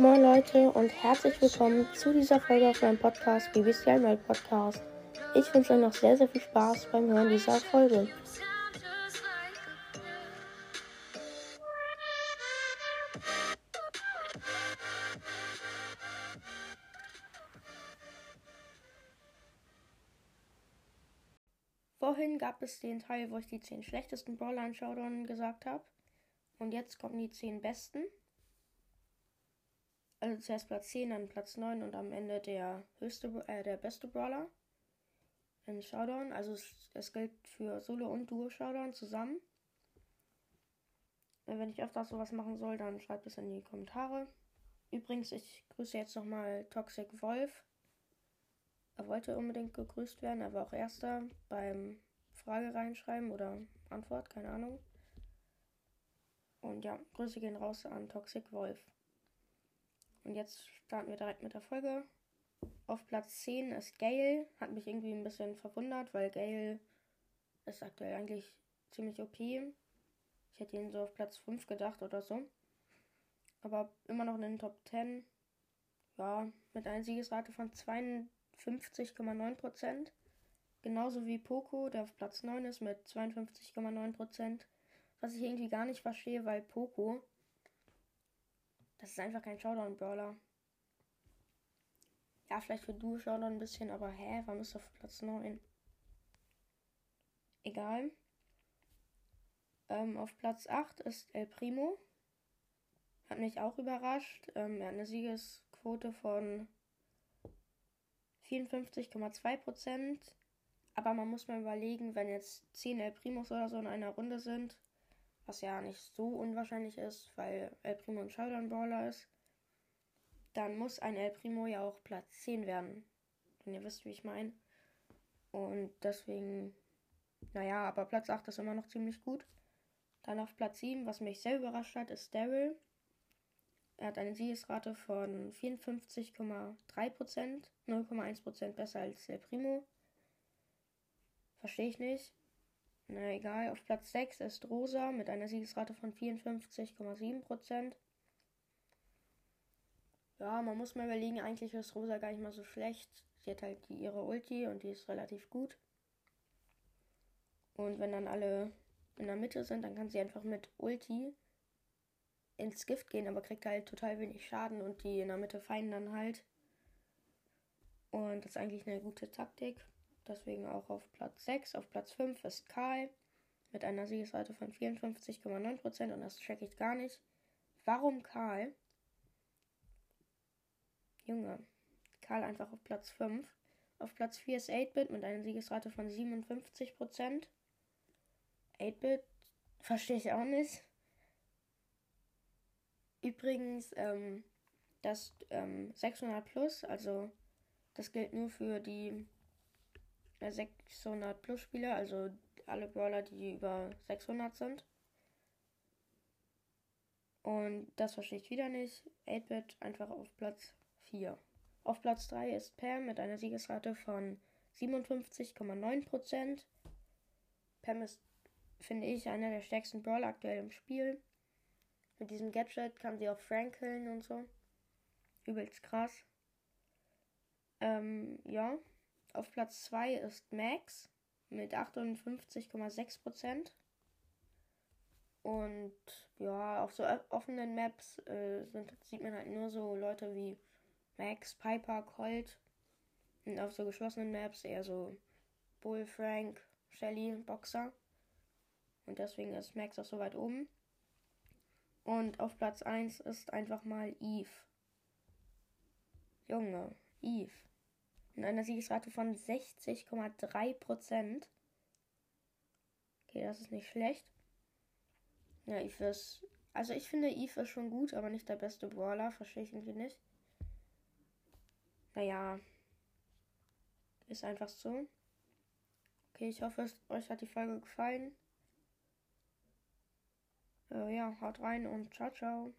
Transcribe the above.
Moin Leute und herzlich willkommen zu dieser Folge auf meinem Podcast BBC Einmal Podcast. Ich wünsche euch noch sehr, sehr viel Spaß beim Hören dieser Folge. Vorhin gab es den Teil, wo ich die 10 schlechtesten Brawler in Showdown gesagt habe. Und jetzt kommen die 10 besten. Also zuerst Platz 10, dann Platz 9 und am Ende der höchste, äh, der beste Brawler in Showdown. Also es, es gilt für Solo und Duo Showdown zusammen. Wenn ich öfters sowas machen soll, dann schreibt es in die Kommentare. Übrigens, ich grüße jetzt nochmal Toxic Wolf. Er wollte unbedingt gegrüßt werden, er war auch erster beim Frage reinschreiben oder Antwort, keine Ahnung. Und ja, Grüße gehen raus an Toxic Wolf. Und jetzt starten wir direkt mit der Folge. Auf Platz 10 ist Gale. Hat mich irgendwie ein bisschen verwundert, weil Gale ist aktuell eigentlich ziemlich OP. Ich hätte ihn so auf Platz 5 gedacht oder so. Aber immer noch in den Top 10. Ja, mit einer Siegesrate von 52,9%. Genauso wie Poco, der auf Platz 9 ist mit 52,9%. Was ich irgendwie gar nicht verstehe, weil Poco das ist einfach kein Showdown-Brawler. Ja, vielleicht für du Showdown ein bisschen, aber hä, warum ist er auf Platz 9? Egal. Ähm, auf Platz 8 ist El Primo. Hat mich auch überrascht. Ähm, er hat eine Siegesquote von 54,2%. Aber man muss mal überlegen, wenn jetzt 10 El Primos oder so in einer Runde sind, was ja nicht so unwahrscheinlich ist, weil El Primo ein Showdown Brawler ist, dann muss ein El Primo ja auch Platz 10 werden. Wenn ihr wisst, wie ich meine. Und deswegen, naja, aber Platz 8 ist immer noch ziemlich gut. Dann auf Platz 7, was mich sehr überrascht hat, ist Daryl. Er hat eine Siegesrate von 54,3%, 0,1% besser als El Primo. Verstehe ich nicht. Na egal, auf Platz 6 ist Rosa mit einer Siegesrate von 54,7%. Ja, man muss mal überlegen, eigentlich ist Rosa gar nicht mal so schlecht. Sie hat halt die, ihre Ulti und die ist relativ gut. Und wenn dann alle in der Mitte sind, dann kann sie einfach mit Ulti ins Gift gehen, aber kriegt halt total wenig Schaden und die in der Mitte feinden dann halt. Und das ist eigentlich eine gute Taktik deswegen auch auf Platz 6. Auf Platz 5 ist Karl mit einer Siegesrate von 54,9% und das check ich gar nicht. Warum Karl? Junge, Karl einfach auf Platz 5. Auf Platz 4 ist 8-Bit mit einer Siegesrate von 57%. 8-Bit verstehe ich auch nicht. Übrigens, ähm, das ähm, 600 plus, also das gilt nur für die 600 plus Spieler, also alle Brawler, die über 600 sind. Und das verstehe ich wieder nicht. 8-Bit einfach auf Platz 4. Auf Platz 3 ist Pam mit einer Siegesrate von 57,9%. Pam ist, finde ich, einer der stärksten Brawler aktuell im Spiel. Mit diesem Gadget kann sie auch Frank und so. Übelst krass. Ähm, ja. Auf Platz 2 ist Max mit 58,6%. Und ja, auf so offenen Maps äh, sind, sieht man halt nur so Leute wie Max, Piper, Colt. Und auf so geschlossenen Maps eher so Bull, Frank, Shelly, Boxer. Und deswegen ist Max auch so weit oben. Und auf Platz 1 ist einfach mal Eve. Junge, Eve und einer Siegesrate von 60,3%. Okay, das ist nicht schlecht. Ja, Eve ist. Also ich finde Eve ist schon gut, aber nicht der beste Brawler. Verstehe ich irgendwie nicht. Naja. Ist einfach so. Okay, ich hoffe, euch hat die Folge gefallen. Äh, ja, haut rein und ciao, ciao.